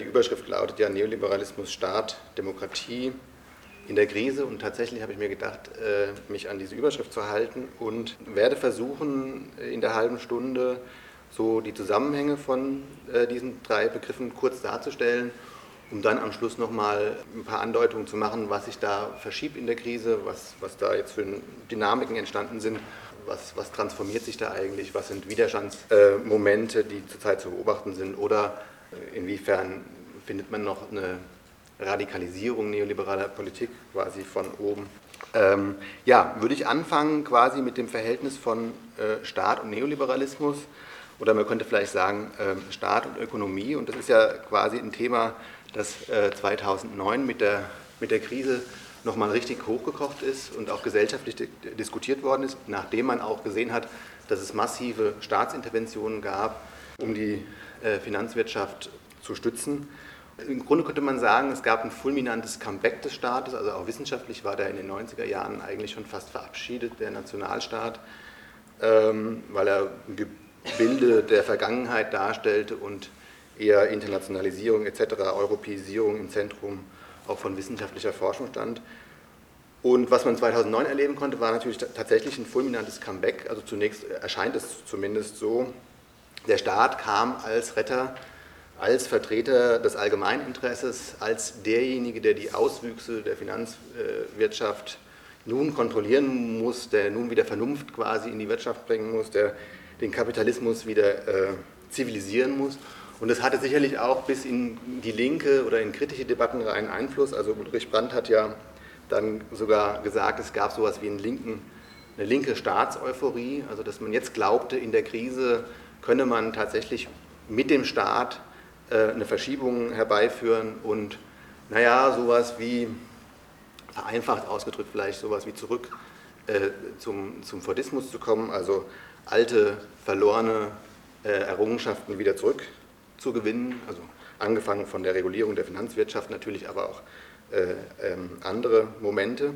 die Überschrift lautet ja Neoliberalismus, Staat, Demokratie in der Krise. Und tatsächlich habe ich mir gedacht, äh, mich an diese Überschrift zu halten und werde versuchen, in der halben Stunde so die Zusammenhänge von äh, diesen drei Begriffen kurz darzustellen, um dann am Schluss nochmal ein paar Andeutungen zu machen, was sich da verschiebt in der Krise, was, was da jetzt für Dynamiken entstanden sind, was, was transformiert sich da eigentlich, was sind Widerstandsmomente, äh, die zurzeit zu beobachten sind oder inwiefern findet man noch eine Radikalisierung neoliberaler Politik quasi von oben. Ähm, ja, würde ich anfangen quasi mit dem Verhältnis von äh, Staat und Neoliberalismus oder man könnte vielleicht sagen äh, Staat und Ökonomie und das ist ja quasi ein Thema, das äh, 2009 mit der, mit der Krise nochmal richtig hochgekocht ist und auch gesellschaftlich diskutiert worden ist, nachdem man auch gesehen hat, dass es massive Staatsinterventionen gab, um die Finanzwirtschaft zu stützen. Im Grunde könnte man sagen, es gab ein fulminantes Comeback des Staates, also auch wissenschaftlich war der in den 90er Jahren eigentlich schon fast verabschiedet, der Nationalstaat, ähm, weil er ein Gebilde der Vergangenheit darstellte und eher Internationalisierung etc., Europäisierung im Zentrum auch von wissenschaftlicher Forschung stand. Und was man 2009 erleben konnte, war natürlich tatsächlich ein fulminantes Comeback. Also zunächst erscheint es zumindest so, der Staat kam als Retter als Vertreter des Allgemeininteresses, als derjenige, der die Auswüchse der Finanzwirtschaft nun kontrollieren muss, der nun wieder Vernunft quasi in die Wirtschaft bringen muss, der den Kapitalismus wieder äh, zivilisieren muss. Und das hatte sicherlich auch bis in die linke oder in kritische Debatten einen Einfluss. Also Ulrich Brandt hat ja dann sogar gesagt, es gab sowas wie einen linken, eine linke Staatseuphorie, also dass man jetzt glaubte, in der Krise könne man tatsächlich mit dem Staat äh, eine Verschiebung herbeiführen und, naja, sowas wie, vereinfacht ausgedrückt vielleicht, sowas wie zurück äh, zum, zum Fordismus zu kommen, also alte, verlorene äh, Errungenschaften wieder zurückzugewinnen, also angefangen von der Regulierung der Finanzwirtschaft natürlich, aber auch äh, ähm, andere Momente.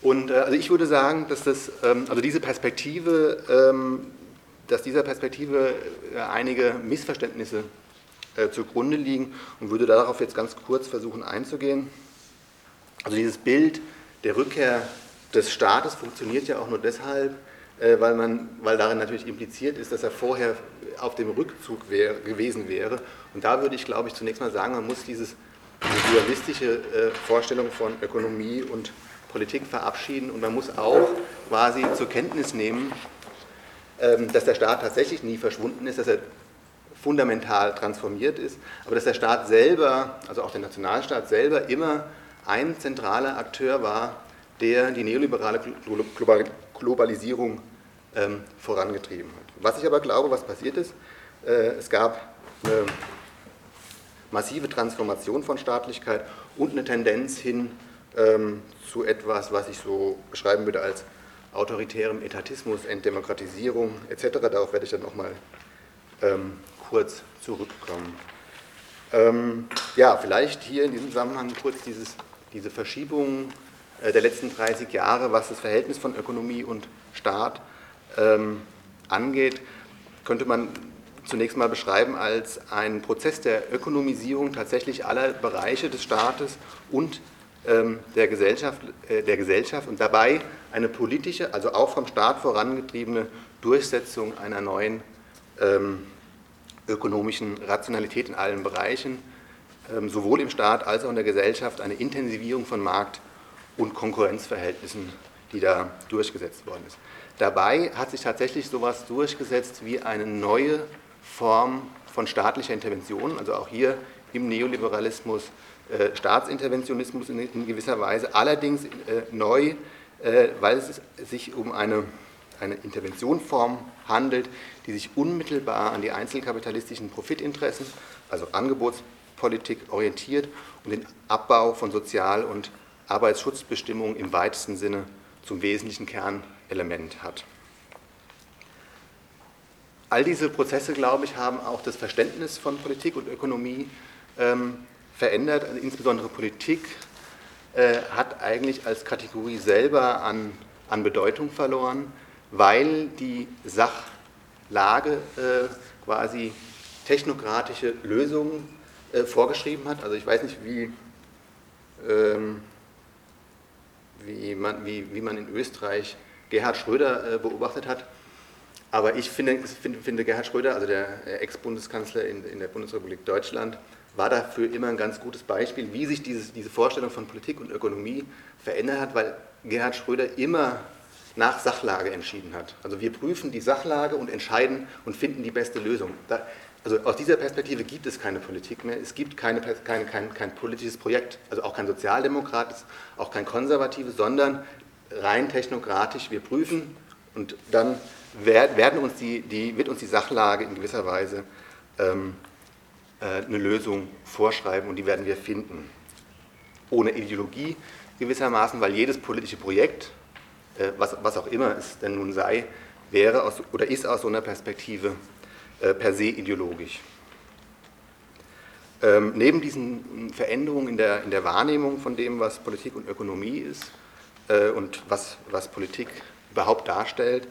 Und also ich würde sagen, dass das, ähm, also diese Perspektive, ähm, dass dieser Perspektive äh, einige Missverständnisse äh, zugrunde liegen und würde darauf jetzt ganz kurz versuchen einzugehen. Also dieses Bild der Rückkehr des Staates funktioniert ja auch nur deshalb, äh, weil, man, weil darin natürlich impliziert ist, dass er vorher auf dem Rückzug wär, gewesen wäre. Und da würde ich, glaube ich, zunächst mal sagen, man muss dieses, diese dualistische Vorstellung von Ökonomie und Politik verabschieden und man muss auch quasi zur Kenntnis nehmen, dass der Staat tatsächlich nie verschwunden ist, dass er fundamental transformiert ist, aber dass der Staat selber, also auch der Nationalstaat selber, immer ein zentraler Akteur war, der die neoliberale Globalisierung ähm, vorangetrieben hat. Was ich aber glaube, was passiert ist, äh, es gab eine massive Transformation von Staatlichkeit und eine Tendenz hin ähm, zu etwas, was ich so beschreiben würde als autoritärem Etatismus, Entdemokratisierung etc. Darauf werde ich dann nochmal ähm, kurz zurückkommen. Ähm, ja, vielleicht hier in diesem Zusammenhang kurz dieses, diese Verschiebung äh, der letzten 30 Jahre, was das Verhältnis von Ökonomie und Staat ähm, angeht, könnte man zunächst mal beschreiben als einen Prozess der Ökonomisierung tatsächlich aller Bereiche des Staates und ähm, der, Gesellschaft, äh, der Gesellschaft und dabei eine politische, also auch vom Staat vorangetriebene Durchsetzung einer neuen ähm, ökonomischen Rationalität in allen Bereichen, ähm, sowohl im Staat als auch in der Gesellschaft, eine Intensivierung von Markt- und Konkurrenzverhältnissen, die da durchgesetzt worden ist. Dabei hat sich tatsächlich sowas durchgesetzt wie eine neue Form von staatlicher Intervention, also auch hier im Neoliberalismus äh, Staatsinterventionismus in, gewisser Weise, allerdings äh, neu, weil es sich um eine, eine Interventionform handelt, die sich unmittelbar an die einzelkapitalistischen Profitinteressen, also Angebotspolitik, orientiert und den Abbau von Sozial- und Arbeitsschutzbestimmungen im weitesten Sinne zum wesentlichen Kernelement hat. All diese Prozesse, glaube ich, haben auch das Verständnis von Politik und Ökonomie ähm, verändert. Also insbesondere Politik äh, hat eigentlich als Kategorie selber an, an Bedeutung verloren, weil die Sach, Lage äh, quasi technokratische Lösungen äh, vorgeschrieben hat. Also ich weiß nicht, wie, ähm, wie, man, wie, wie man in Österreich Gerhard Schröder äh, beobachtet hat. Aber ich finde, finde, finde Gerhard Schröder, also der Ex-Bundeskanzler in, in der Bundesrepublik Deutschland, war dafür immer ein ganz gutes Beispiel, wie sich dieses, diese Vorstellung von Politik und Ökonomie verändert hat, weil Gerhard Schröder immer nach Sachlage entschieden hat. Also wir prüfen die Sachlage und entscheiden und finden die beste Lösung. Da, also aus dieser Perspektive gibt es keine Politik mehr, es gibt keine, keine, kein, kein politisches Projekt, also auch kein sozialdemokratisches, auch kein konservatives, sondern rein technokratisch. Wir prüfen und dann werden uns die, die, wird uns die Sachlage in gewisser Weise ähm, äh, eine Lösung vorschreiben und die werden wir finden. Ohne Ideologie gewissermaßen, weil jedes politische Projekt, äh, was, was auch immer es denn nun sei, wäre aus, oder ist aus so einer Perspektive äh, per se ideologisch. Ähm, neben diesen Veränderungen in der, in der Wahrnehmung von dem, was Politik und Ökonomie ist äh, und was, was Politik überhaupt darstellt,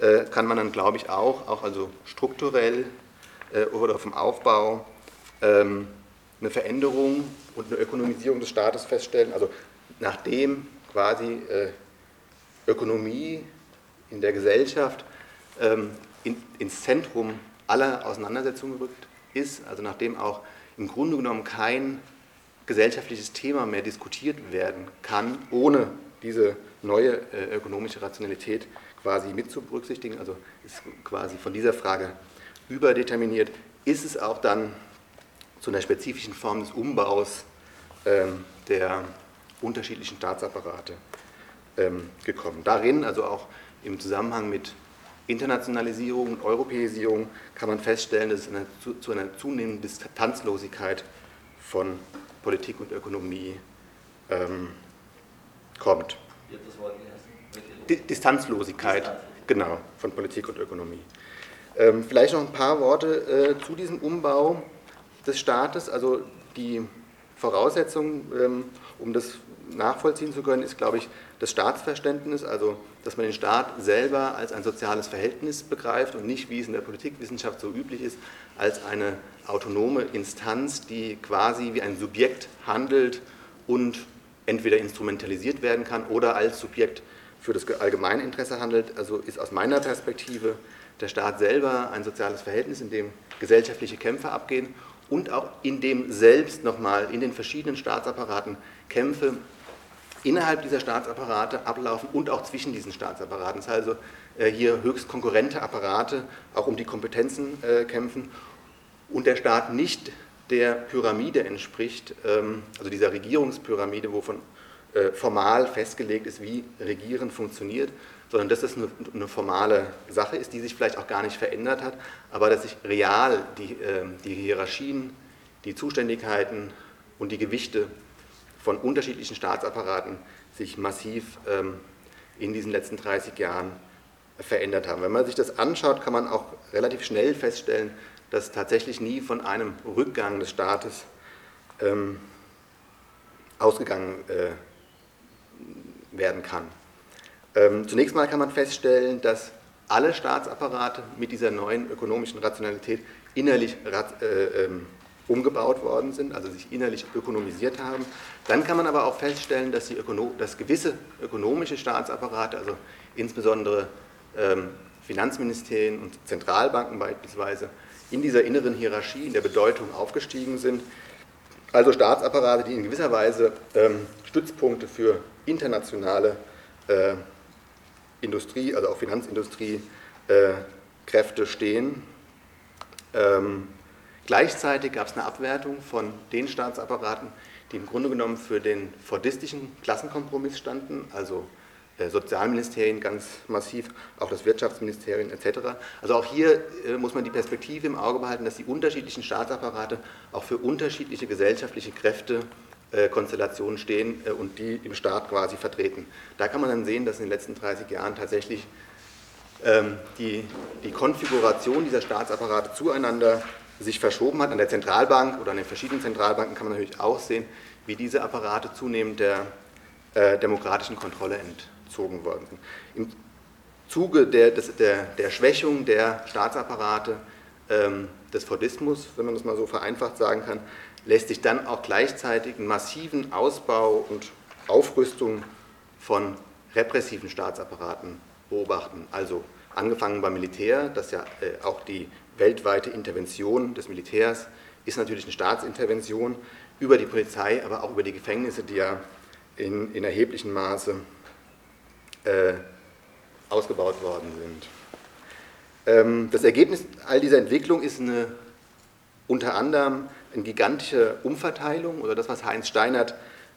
äh, kann man dann, glaube ich, auch, auch also strukturell äh, oder vom Aufbau ähm, eine Veränderung und eine Ökonomisierung des Staates feststellen. Also nachdem quasi äh, Ökonomie in der Gesellschaft ähm, ins Zentrum aller Auseinandersetzungen gerückt ist, also nachdem auch im Grunde genommen kein gesellschaftliches Thema mehr diskutiert werden kann, ohne diese neue äh, ökonomische Rationalität quasi mit zu berücksichtigen, also ist quasi von dieser Frage überdeterminiert, ist es auch dann zu einer spezifischen Form des Umbaus ähm, der unterschiedlichen Staatsapparate ähm, gekommen. Darin, also auch im Zusammenhang mit Internationalisierung und Europäisierung, kann man feststellen, dass es eine, zu, zu, einer zunehmenden Distanzlosigkeit von Politik und Ökonomie ähm, kommt. das Wort Distanzlosigkeit, genau, von Politik und Ökonomie. Ähm, vielleicht noch ein paar Worte äh, zu diesem Umbau des Staates. Also die Voraussetzung, ähm, um das nachvollziehen zu können, ist, glaube ich, das Staatsverständnis, also dass man den Staat selber als ein soziales Verhältnis begreift und nicht, wie es in der Politikwissenschaft so üblich ist, als eine autonome Instanz, die quasi wie ein Subjekt handelt und entweder instrumentalisiert werden kann oder als Subjekt für das allgemeine Interesse handelt. Also ist aus meiner Perspektive der Staat selber ein soziales Verhältnis, in dem gesellschaftliche Kämpfe abgehen und auch in dem selbst nochmal in den verschiedenen Staatsapparaten Kämpfe innerhalb dieser Staatsapparate ablaufen und auch zwischen diesen Staatsapparaten. Das heißt also äh, hier höchst konkurrente Apparate auch um die Kompetenzen äh, kämpfen und der Staat nicht der Pyramide entspricht, ähm, also dieser Regierungspyramide, wovon formal festgelegt ist, wie Regieren funktioniert, sondern dass das eine, eine, formale Sache ist, die sich vielleicht auch gar nicht verändert hat, aber dass sich real die, äh, die Hierarchien, die Zuständigkeiten und die Gewichte von unterschiedlichen Staatsapparaten sich massiv ähm, in diesen letzten 30 Jahren verändert haben. Wenn man sich das anschaut, kann man auch relativ schnell feststellen, dass tatsächlich nie von einem Rückgang des Staates ähm, ausgegangen äh, werden kann. Ähm, zunächst mal kann man feststellen, dass alle Staatsapparate mit dieser neuen ökonomischen Rationalität innerlich äh, ähm, umgebaut worden sind, also sich innerlich ökonomisiert haben. Dann kann man aber auch feststellen, dass, Ökono dass gewisse ökonomische Staatsapparate, also insbesondere ähm, Finanzministerien und Zentralbanken beispielsweise, in dieser inneren Hierarchie, in der Bedeutung aufgestiegen sind. Also Staatsapparate, die in gewisser Weise ähm, Stützpunkte für internationale äh, Industrie, also auch Finanzindustrie, äh, stehen. Ähm, gleichzeitig gab es eine Abwertung von den Staatsapparaten, die im Grunde genommen für den fordistischen Klassenkompromiss standen, also äh, Sozialministerien ganz massiv, auch das Wirtschaftsministerium etc. Also auch hier äh, muss man die Perspektive im Auge behalten, dass die unterschiedlichen Staatsapparate auch für unterschiedliche gesellschaftliche Kräfte äh, Konstellationen stehen äh, und die im Staat quasi vertreten. Da kann man dann sehen, dass in den letzten 30 Jahren tatsächlich ähm, die, die Konfiguration dieser Staatsapparate zueinander sich verschoben hat. An der Zentralbank oder an den verschiedenen Zentralbanken kann man natürlich auch sehen, wie diese Apparate zunehmend der äh, demokratischen Kontrolle entzogen worden sind. Im Zuge der, des, der, der Schwächung der Staatsapparate ähm, des Fordismus, wenn man das mal so vereinfacht sagen kann, lässt sich dann auch gleichzeitig einen massiven Ausbau und Aufrüstung von repressiven Staatsapparaten beobachten. Also angefangen beim Militär, das ja äh, auch die weltweite Intervention des Militärs ist natürlich eine Staatsintervention, über die Polizei, aber auch über die Gefängnisse, die ja in, in erheblichem Maße äh, ausgebaut worden sind. Ähm, das Ergebnis all dieser Entwicklung ist eine, unter anderem eine gigantische Umverteilung oder das, was Heinz Steinert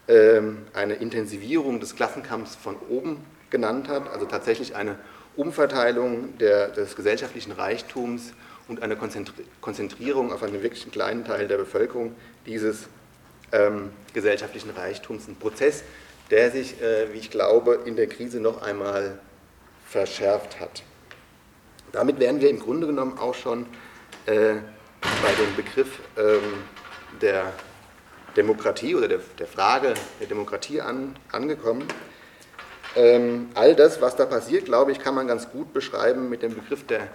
ähm, eine Intensivierung des Klassenkampfs von oben genannt hat, also tatsächlich eine Umverteilung der, des gesellschaftlichen Reichtums und eine Konzentrierung auf einen wirklich kleinen Teil der Bevölkerung dieses ähm, gesellschaftlichen Reichtums. Ein Prozess, der sich, äh, wie ich glaube, in der Krise noch einmal verschärft hat. Damit wären wir im Grunde genommen auch schon äh, bei dem Begriff ähm, der Demokratie oder der, der, Frage der Demokratie an, angekommen. Ähm, all das, was da passiert, glaube ich, kann man ganz gut beschreiben mit dem Begriff der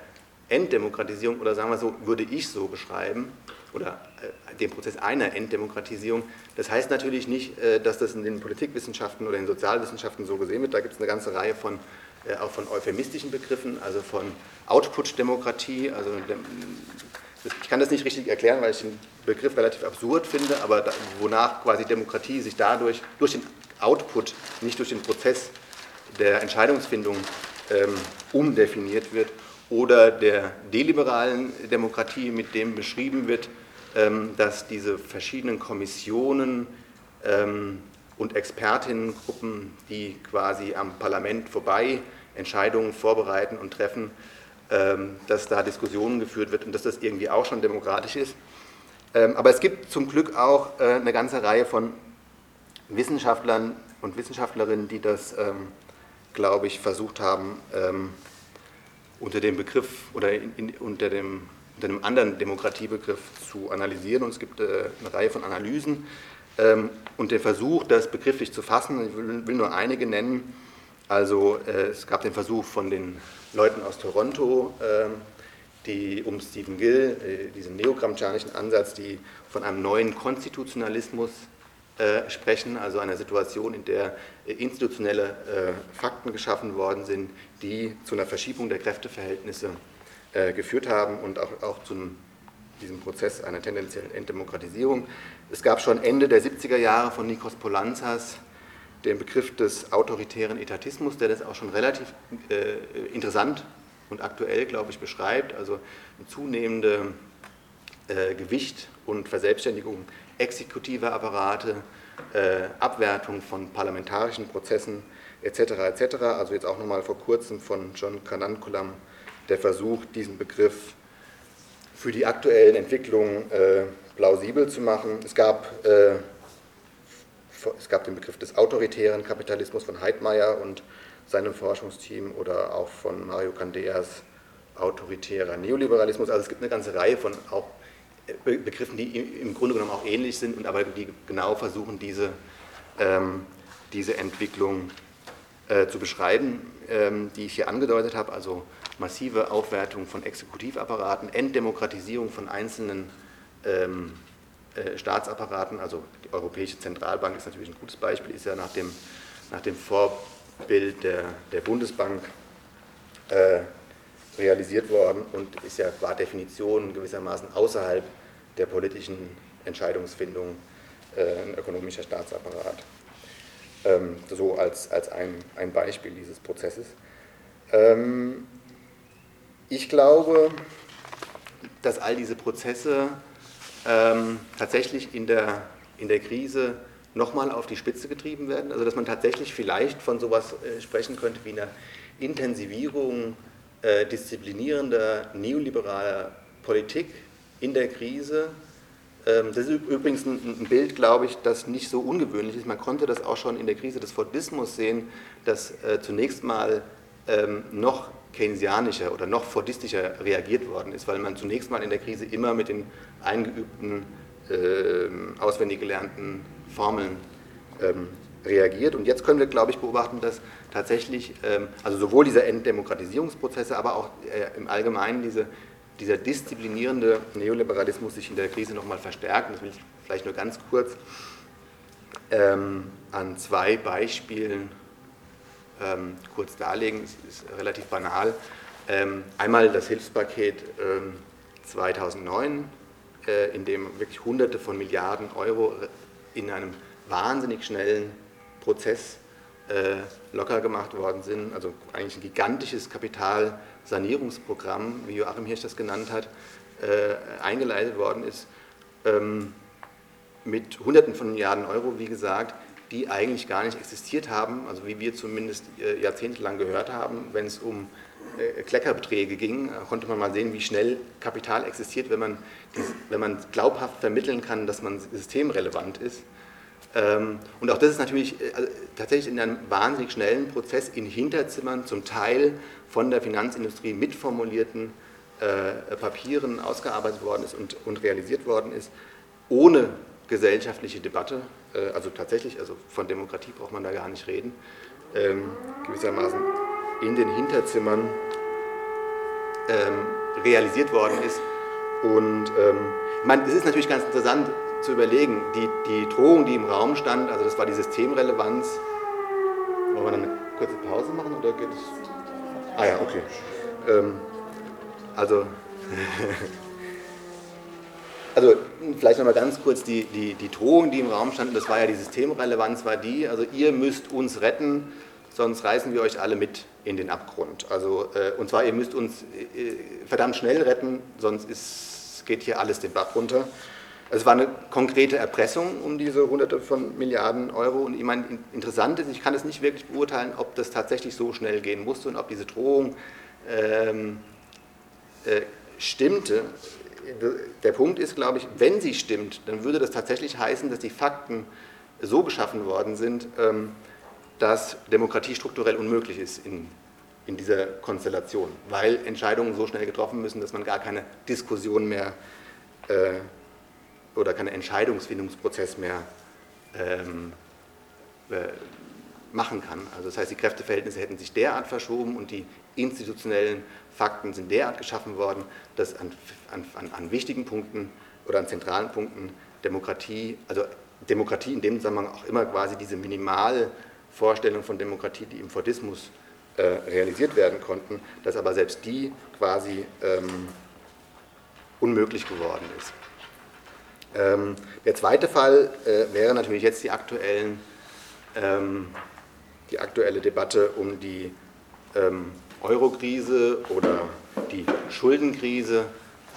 Enddemokratisierung oder sagen wir so, würde ich so beschreiben oder äh, den Prozess einer Enddemokratisierung. Das heißt natürlich nicht, äh, dass das in den Politikwissenschaften oder in den Sozialwissenschaften so gesehen wird. Da gibt es eine ganze Reihe von äh, auch von euphemistischen Begriffen, also von Output-Demokratie. Also ich kann das nicht richtig erklären, weil ich den Begriff relativ absurd finde, aber wonach quasi Demokratie sich dadurch durch den Output, nicht durch den Prozess der Entscheidungsfindung ähm, umdefiniert wird oder der deliberalen Demokratie, mit dem beschrieben wird, dass diese verschiedenen Kommissionen ähm, und Expertinnengruppen, die quasi am Parlament vorbei Entscheidungen vorbereiten und treffen, ähm, dass da Diskussionen geführt wird und dass das irgendwie auch schon demokratisch ist. Ähm, aber es gibt zum Glück auch äh, eine ganze Reihe von Wissenschaftlern und Wissenschaftlerinnen, die das, ähm, glaube ich, versucht haben, unter dem Begriff oder in, in, unter, dem, unter einem anderen Demokratiebegriff zu analysieren. Und es gibt äh, eine Reihe von Analysen, ähm, und der Versuch, das begrifflich zu fassen, ich will, nur einige nennen. Also äh, es gab den Versuch von den Leuten aus Toronto, ähm, die um Stephen Gill, äh, diesen neogramscianischen Ansatz, die von einem neuen Konstitutionalismus äh, sprechen, also einer Situation, in der institutionelle Fakten geschaffen worden sind, die zu einer Verschiebung der Kräfteverhältnisse geführt haben und auch, auch zu diesem Prozess einer tendenziellen Enddemokratisierung. Es gab schon Ende der 70er Jahre von Nikos Polanzas den Begriff des autoritären Etatismus, der das auch schon relativ äh, interessant und aktuell, glaube ich, beschreibt. Also eine zunehmende äh, Gewicht und Verselbstständigung exekutiver Apparate, äh, Abwertung von parlamentarischen Prozessen etc. etc. Also jetzt auch nochmal vor kurzem von John Kanankulam der Versuch, diesen Begriff für die aktuellen Entwicklungen äh, plausibel zu machen. Es gab, äh, es gab den Begriff des autoritären Kapitalismus von Heidmeier und seinem Forschungsteam oder auch von Mario Candeas autoritärer Neoliberalismus. Also es gibt eine ganze Reihe von auch äh, Begriffen, die im Grunde genommen auch ähnlich sind und aber die genau versuchen, diese, ähm, diese Entwicklung äh, zu beschreiben, ähm, die ich hier angedeutet habe, also massive Aufwertung von Exekutivapparaten, Enddemokratisierung von einzelnen ähm, äh, Staatsapparaten, also die Europäische Zentralbank ist natürlich ein gutes Beispiel, ist ja nach dem, nach dem Vorbild der, der Bundesbank äh, realisiert worden und ist ja qua Definition gewissermaßen außerhalb der politischen Entscheidungsfindung äh, ein ökonomischer Staatsapparat. Ähm, so als, als ein, ein Beispiel dieses Prozesses. Ähm, ich glaube, dass all diese Prozesse ähm, tatsächlich in der, in der Krise nochmal auf die Spitze getrieben werden. Also dass man tatsächlich vielleicht von sowas äh, sprechen könnte wie einer Intensivierung äh, disziplinierender neoliberaler Politik in der Krise. Ähm, das ist übrigens ein, Bild, glaube ich, das nicht so ungewöhnlich ist. Man konnte das auch schon in der Krise des Fordismus sehen, dass äh, zunächst mal ähm, noch keynesianischer oder noch fordistischer reagiert worden ist, weil man zunächst mal in der Krise immer mit den eingeübten, äh, auswendig gelernten Formeln ähm, reagiert. Und jetzt können wir, glaube ich, beobachten, dass tatsächlich, ähm, also sowohl diese Enddemokratisierungsprozesse, aber auch äh, im Allgemeinen diese dieser disziplinierende Neoliberalismus sich in der Krise nochmal verstärkt. Das will ich vielleicht nur ganz kurz ähm, an zwei Beispielen ähm, kurz darlegen. Es ist relativ banal. Ähm, einmal das Hilfspaket 2009, ähm, äh, in dem wirklich Hunderte von Milliarden Euro in einem wahnsinnig schnellen Prozess äh, locker gemacht worden sind. Also eigentlich ein gigantisches Kapitalsanierungsprogramm, wie Joachim Hirsch das genannt hat, äh, eingeleitet worden ist. Ähm, mit Hunderten von Milliarden Euro, wie gesagt, die eigentlich gar nicht existiert haben, also wie wir zumindest äh, jahrzehntelang gehört haben, wenn es um äh, Kleckerbeträge ging, konnte man mal sehen, wie schnell Kapital existiert, wenn man, wenn man glaubhaft vermitteln kann, dass man systemrelevant ist. Ähm, und auch das ist natürlich äh, also tatsächlich in einem wahnsinnig schnellen Prozess in Hinterzimmern zum Teil von der Finanzindustrie mitformulierten Papieren ausgearbeitet worden ist und, und realisiert worden ist, ohne gesellschaftliche Debatte, äh, also tatsächlich, also von Demokratie braucht man da gar nicht reden, ähm, gewissermaßen in den Hinterzimmern ähm, realisiert worden ist. Und ähm, ich meine, es ist natürlich ganz interessant zu überlegen, die, die Drohung, die im Raum stand, also das war die Systemrelevanz. Wollen wir dann eine kurze Pause machen oder geht es? Ah ja, okay. Ähm, also Also vielleicht nochmal ganz kurz die, die, die Drohung, die im Raum stand, das war ja die Systemrelevanz, war die, also ihr müsst uns retten, sonst reißen wir euch alle mit in den Abgrund. Also, äh, und zwar, ihr müsst uns äh, verdammt schnell retten, sonst ist, geht hier alles den Bach runter. Also es war eine konkrete Erpressung um diese hunderte von Milliarden Euro. Und ich meine, interessant ist, ich kann es nicht wirklich beurteilen, ob das tatsächlich so schnell gehen musste und ob diese Drohung ähm, äh, stimmte der Punkt ist, glaube ich, wenn sie stimmt, dann würde das tatsächlich heißen, dass die Fakten so geschaffen worden sind, ähm, dass Demokratie strukturell unmöglich ist in, in dieser Konstellation, weil Entscheidungen so schnell getroffen müssen, dass man gar keine Diskussion mehr äh, oder keinen Entscheidungsfindungsprozess mehr ähm, äh, machen kann. Also das heißt, die Kräfteverhältnisse hätten sich derart verschoben und die institutionellen Fakten sind derart geschaffen worden, dass an, an, an wichtigen Punkten oder an zentralen Punkten Demokratie, also Demokratie in dem Zusammenhang auch immer quasi diese Minimalvorstellung von Demokratie, die im Fordismus äh, realisiert werden konnten, dass aber selbst die quasi ähm, unmöglich geworden ist. Ähm, der zweite Fall äh, wäre natürlich jetzt die, aktuellen, ähm, die aktuelle Debatte um die ähm, Eurokrise oder die Schuldenkrise,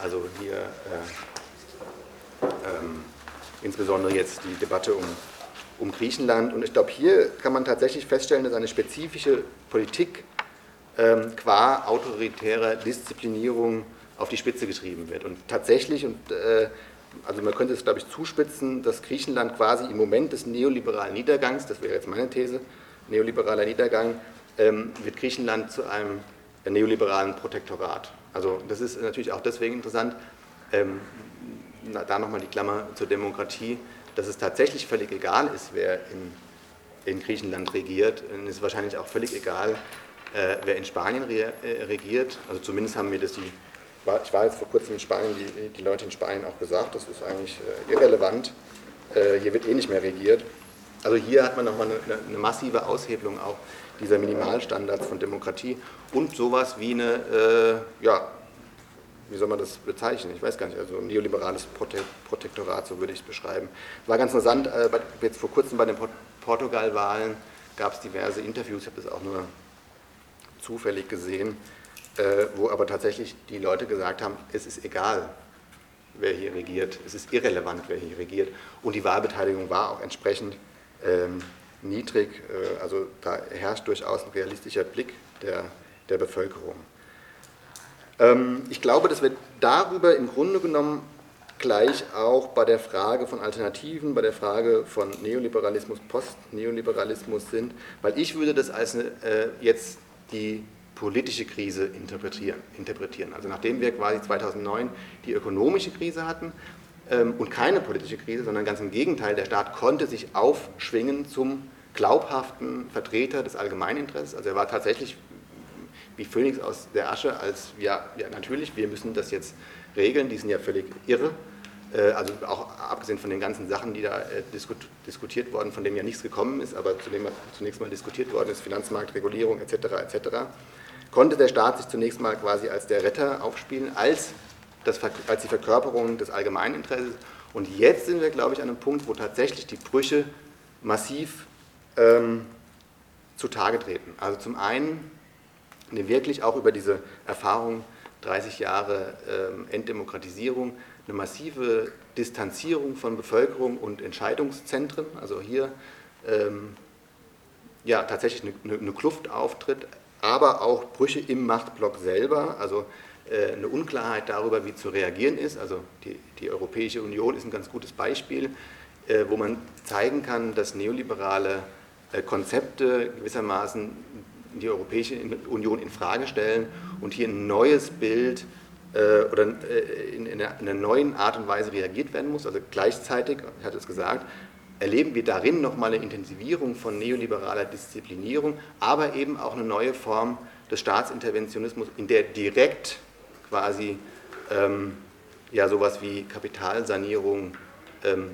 also hier äh, ähm, insbesondere jetzt die Debatte um, um Griechenland. Und ich glaube, hier kann man tatsächlich feststellen, dass eine spezifische Politik ähm, qua autoritärer Disziplinierung auf die Spitze getrieben wird. Und tatsächlich, und, äh, also man könnte es, glaube ich, zuspitzen, dass Griechenland quasi im Moment des neoliberalen Niedergangs, das wäre jetzt meine These, neoliberaler Niedergang, ähm, wird Griechenland zu einem neoliberalen Protektorat. Also das ist natürlich auch deswegen interessant, ähm, da nochmal die Klammer zur Demokratie, dass es tatsächlich völlig egal ist, wer in, in Griechenland regiert. Und es ist wahrscheinlich auch völlig egal, äh, wer in Spanien re, äh, regiert. Also zumindest haben mir das die, ich war jetzt vor kurzem in Spanien, die, die Leute in Spanien auch gesagt, das ist eigentlich äh, irrelevant. Äh, hier wird eh nicht mehr regiert. Also hier hat man nochmal eine, eine massive Aushebelung auch dieser Minimalstandards von Demokratie und sowas wie eine, äh, ja, wie soll man das bezeichnen? Ich weiß gar nicht, also neoliberales Protektorat, so würde ich es beschreiben. War ganz interessant, äh, jetzt vor kurzem bei den Portugal-Wahlen gab es diverse Interviews, ich habe das auch nur zufällig gesehen, äh, wo aber tatsächlich die Leute gesagt haben, es ist egal, wer hier regiert, es ist irrelevant, wer hier regiert. Und die Wahlbeteiligung war auch entsprechend ähm, niedrig. Äh, also da herrscht durchaus ein realistischer Blick der, der Bevölkerung. Ähm, ich glaube, dass wir darüber im Grunde genommen gleich auch bei der Frage von Alternativen, bei der Frage von Neoliberalismus, Postneoliberalismus sind, weil ich würde das als äh, jetzt die politische Krise interpretieren, interpretieren. Also nachdem wir quasi 2009 die ökonomische Krise hatten, und keine politische Krise, sondern ganz im Gegenteil, der Staat konnte sich aufschwingen zum glaubhaften Vertreter des Allgemeininteresses. Also er war tatsächlich wie Phönix aus der Asche, als ja, ja natürlich, wir müssen das jetzt regeln, die sind ja völlig irre. Äh, also auch abgesehen von den ganzen Sachen, die da äh, diskutiert worden, von denen ja nichts gekommen ist, aber zunächst mal diskutiert worden ist, Finanzmarktregulierung etc. etc., konnte der Staat sich zunächst mal quasi als der Retter aufspielen, als, das, als die Verkörperung des Allgemeininteresses. Und jetzt sind wir, glaube ich, an einem Punkt, wo tatsächlich die Brüche massiv ähm, zutage treten. Also zum einen wirklich auch über diese Erfahrung 30 Jahre ähm, Enddemokratisierung eine massive Distanzierung von Bevölkerung und Entscheidungszentren, also hier ähm, ja, tatsächlich eine, eine, Kluft auftritt, aber auch Brüche im Machtblock selber, also eine Unklarheit darüber, wie zu reagieren ist. Also die, die Europäische Union ist ein ganz gutes Beispiel, äh, wo man zeigen kann, dass neoliberale äh, Konzepte gewissermaßen die Europäische Union in Frage stellen und hier ein neues Bild äh, oder äh, in, in, einer neuen Art und Weise reagiert werden muss. Also gleichzeitig, ich hatte es gesagt, erleben wir darin nochmal eine Intensivierung von neoliberaler Disziplinierung, aber eben auch eine neue Form des Staatsinterventionismus, in der direkt quasi ähm, ja sowas wie Kapitalsanierung ähm,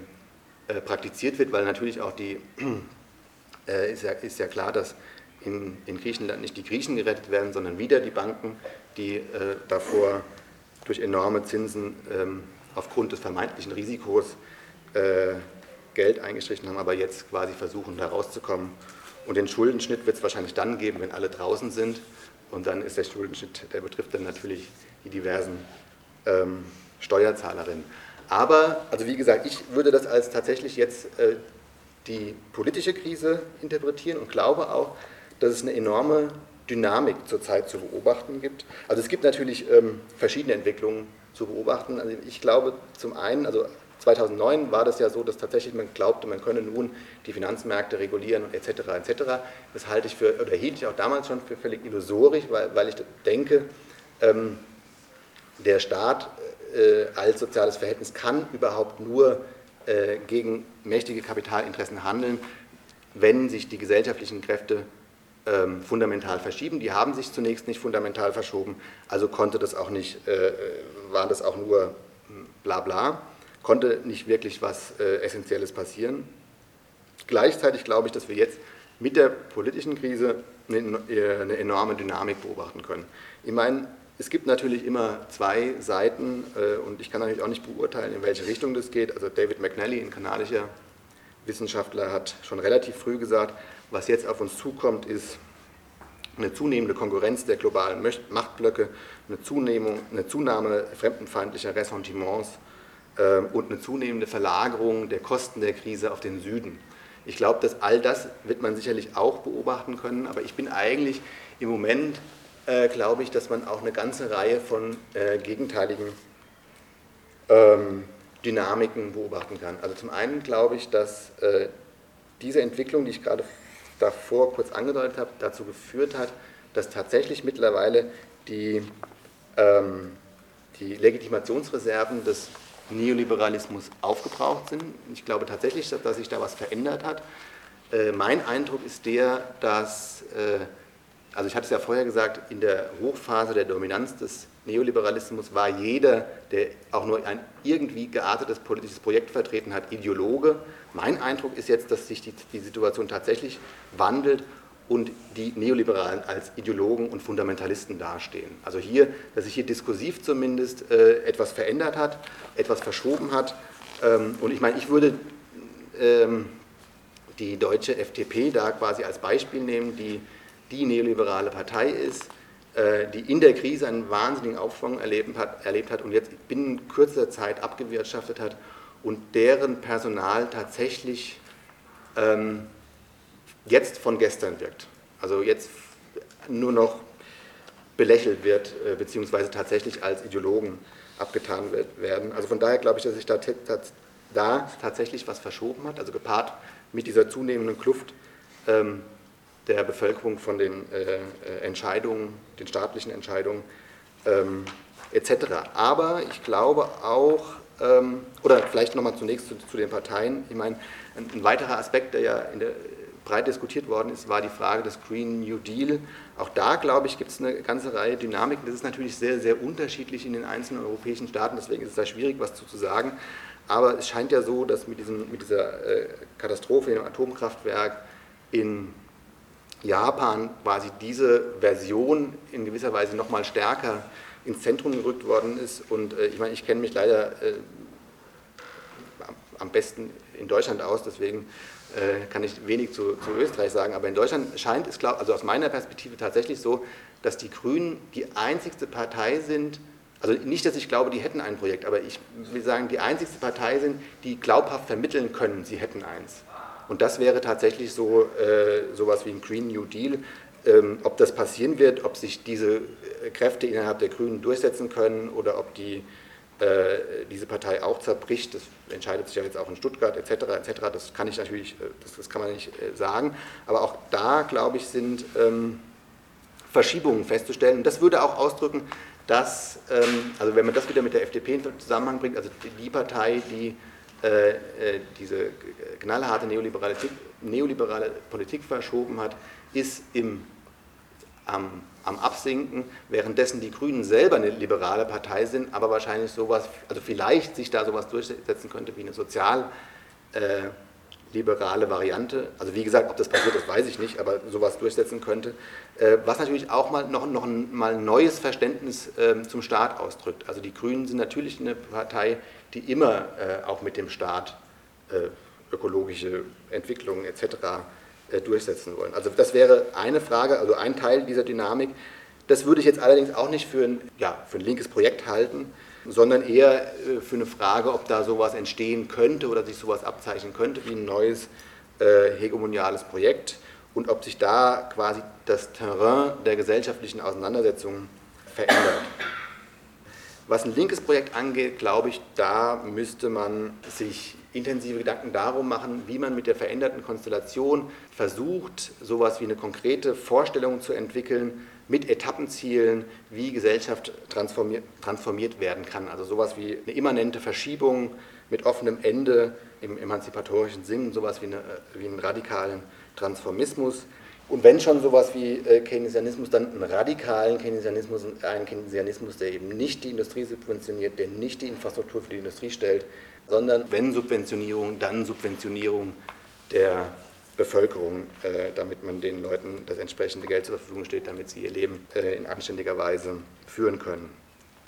äh, praktiziert wird, weil natürlich auch die äh, ist, ja, ist ja klar, dass in, in, Griechenland nicht die Griechen gerettet werden, sondern wieder die Banken, die äh, davor durch enorme Zinsen ähm, aufgrund des vermeintlichen Risikos äh, Geld eingestrichen haben, aber jetzt quasi versuchen, da rauszukommen. Und den Schuldenschnitt wird es wahrscheinlich dann geben, wenn alle draußen sind. Und dann ist der Schuldenschnitt, der betrifft dann natürlich die diversen ähm, Steuerzahlerinnen. Aber, also wie gesagt, ich würde das als tatsächlich jetzt äh, die politische Krise interpretieren und glaube auch, dass es eine enorme Dynamik zurzeit zu beobachten gibt. Also es gibt natürlich ähm, verschiedene Entwicklungen zu beobachten. Also ich glaube zum einen, also 2009 war das ja so, dass tatsächlich man glaubte, man könne nun die Finanzmärkte regulieren und etc. etc. Das halte ich für, oder hielt ich auch damals schon für völlig illusorisch, weil, weil ich denke, ähm, der Staat äh, als soziales Verhältnis kann überhaupt nur äh, gegen mächtige Kapitalinteressen handeln, wenn sich die gesellschaftlichen Kräfte ähm, fundamental verschieben. Die haben sich zunächst nicht fundamental verschoben, also konnte das auch nicht, äh, war das auch nur hm, bla bla, konnte nicht wirklich was äh, Essentielles passieren. Gleichzeitig glaube ich, dass wir jetzt mit der politischen Krise eine, eine enorme Dynamik beobachten können. Ich meine, es gibt natürlich immer zwei Seiten äh, und ich kann natürlich auch nicht beurteilen, in welche Richtung das geht. Also David McNally, ein kanadischer Wissenschaftler, hat schon relativ früh gesagt, was jetzt auf uns zukommt, ist eine zunehmende Konkurrenz der globalen Machtblöcke, eine, eine Zunahme fremdenfeindlicher Ressentiments und eine zunehmende Verlagerung der Kosten der Krise auf den Süden. Ich glaube, dass all das wird man sicherlich auch beobachten können, aber ich bin eigentlich im Moment, äh, glaube ich, dass man auch eine ganze Reihe von äh, gegenteiligen ähm, Dynamiken beobachten kann. Also zum einen glaube ich, dass äh, diese Entwicklung, die ich gerade davor kurz angedeutet habe, dazu geführt hat, dass tatsächlich mittlerweile die, ähm, die Legitimationsreserven des Neoliberalismus aufgebraucht sind. Ich glaube tatsächlich, dass, dass sich da was verändert hat. Äh, mein Eindruck ist der, dass, äh, also ich hatte es ja vorher gesagt, in der Hochphase der Dominanz des Neoliberalismus war jeder, der auch nur ein irgendwie geartetes politisches Projekt vertreten hat, Ideologe. Mein Eindruck ist jetzt, dass sich die, die Situation tatsächlich wandelt und die Neoliberalen als Ideologen und Fundamentalisten dastehen. Also hier, dass sich hier diskursiv zumindest äh, etwas verändert hat, etwas verschoben hat. Ähm, und ich meine, ich würde ähm, die deutsche FDP da quasi als Beispiel nehmen, die die neoliberale Partei ist, äh, die in der Krise einen wahnsinnigen Aufschwung erlebt hat, erlebt hat und jetzt binnen kürzester Zeit abgewirtschaftet hat und deren Personal tatsächlich ähm, jetzt von gestern wirkt. Also jetzt nur noch belächelt wird, äh, beziehungsweise tatsächlich als Ideologen abgetan wird, werden. Also von daher glaube ich, dass sich da, da, tatsächlich was verschoben hat, also gepaart mit dieser zunehmenden Kluft ähm, der Bevölkerung von den äh, Entscheidungen, den staatlichen Entscheidungen ähm, etc. Aber ich glaube auch, ähm, oder vielleicht nochmal zunächst zu, zu, den Parteien, ich meine, ein, ein, weiterer Aspekt, der ja in der breit diskutiert worden ist, war die Frage des Green New Deal. Auch da, glaube ich, gibt es eine ganze Reihe Dynamiken. Das ist natürlich sehr, sehr unterschiedlich in den einzelnen europäischen Staaten, deswegen ist es da schwierig, was zu, sagen. Aber es scheint ja so, dass mit, diesem, mit dieser äh, Katastrophe dem Atomkraftwerk in Japan quasi diese Version in gewisser Weise nochmal stärker ins Zentrum gerückt worden ist. Und äh, ich meine, ich kenne mich leider äh, am besten in Deutschland aus, deswegen kann ich wenig zu, zu, Österreich sagen. Aber in Deutschland scheint es, glaub, also aus meiner Perspektive tatsächlich so, dass die Grünen die einzigste Partei sind, also nicht, dass ich glaube, die hätten ein Projekt, aber ich will sagen, die einzigste Partei sind, die glaubhaft vermitteln können, sie hätten eins. Und das wäre tatsächlich so äh, sowas wie ein Green New Deal. Ähm, ob das passieren wird, ob sich diese äh, Kräfte innerhalb der Grünen durchsetzen können oder ob die, äh, diese Partei auch zerbricht, das entscheidet sich ja jetzt auch in Stuttgart etc. etc. Das kann ich natürlich, äh, das, das, kann man nicht äh, sagen. Aber auch da, glaube ich, sind ähm, Verschiebungen festzustellen. Und das würde auch ausdrücken, dass, ähm, also wenn man das wieder mit der FDP in Zusammenhang bringt, also die Partei, die äh, äh, diese knallharte neoliberale, neoliberale Politik verschoben hat, ist im, am, am Absinken, währenddessen die Grünen selber eine liberale Partei sind, aber wahrscheinlich sowas, also vielleicht sich da sowas durchsetzen könnte wie eine sozial äh, liberale Variante. Also wie gesagt, ob das passiert, das weiß ich nicht, aber sowas durchsetzen könnte. Äh, was natürlich auch mal noch, noch ein mal neues Verständnis äh, zum Staat ausdrückt. Also die Grünen sind natürlich eine Partei, die immer äh, auch mit dem Staat äh, ökologische Entwicklungen etc. Äh, durchsetzen wollen. Also das wäre eine Frage, also ein Teil dieser Dynamik. Das würde ich jetzt allerdings auch nicht für ein, ja, für ein linkes Projekt halten, sondern eher äh, für eine Frage, ob da sowas entstehen könnte oder sich sowas abzeichnen könnte wie ein neues äh, hegemoniales Projekt und ob sich da quasi das Terrain der gesellschaftlichen Auseinandersetzungen verändert. Was ein linkes Projekt angeht, glaube ich, da müsste man sich intensive Gedanken darum machen, wie man mit der veränderten Konstellation versucht, sowas wie eine konkrete Vorstellung zu entwickeln mit Etappenzielen, wie Gesellschaft transformiert, transformiert werden kann. Also sowas wie eine immanente Verschiebung mit offenem Ende im emanzipatorischen Sinn, sowas wie, eine, wie einen radikalen Transformismus. Und wenn schon sowas wie äh, Keynesianismus, dann einen radikalen Keynesianismus, einen Keynesianismus, der eben nicht die Industrie subventioniert, der nicht die Infrastruktur für die Industrie stellt, sondern wenn Subventionierung, dann Subventionierung der Bevölkerung, äh, damit man den Leuten das entsprechende Geld zur Verfügung steht, damit sie ihr Leben äh, in anständiger Weise führen können.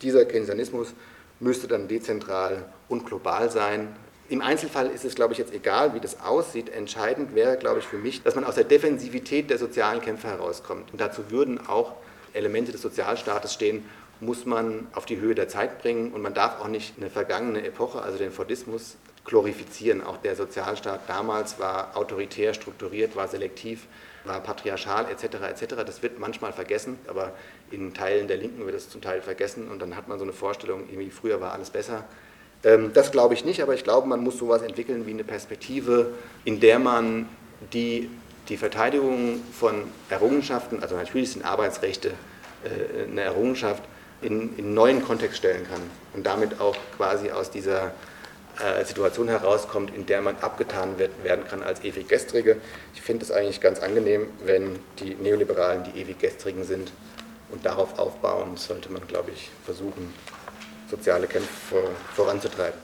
Dieser Keynesianismus müsste dann dezentral und global sein, im Einzelfall ist es, glaube ich, jetzt egal, wie das aussieht. Entscheidend wäre, glaube ich, für mich, dass man aus der Defensivität der sozialen Kämpfe herauskommt. Und dazu würden auch Elemente des Sozialstaates stehen, muss man auf die Höhe der Zeit bringen. Und man darf auch nicht eine vergangene Epoche, also den Fordismus, glorifizieren. Auch der Sozialstaat damals war autoritär strukturiert, war selektiv, war patriarchal etc. etc. Das wird manchmal vergessen, aber in Teilen der Linken wird es zum Teil vergessen und dann hat man so eine Vorstellung, irgendwie früher war alles besser. Ähm, das glaube ich nicht, aber ich glaube, man muss sowas entwickeln wie eine Perspektive, in der man die, die Verteidigung von Errungenschaften, also natürlich sind Arbeitsrechte äh, eine Errungenschaft, in, in neuen Kontext stellen kann und damit auch quasi aus dieser äh, Situation herauskommt, in der man abgetan werden kann als ewig Gestrige. Ich finde es eigentlich ganz angenehm, wenn die Neoliberalen die ewig Gestrigen sind und darauf aufbauen sollte man, glaube ich, versuchen, soziale Kämpfe voranzutreiben.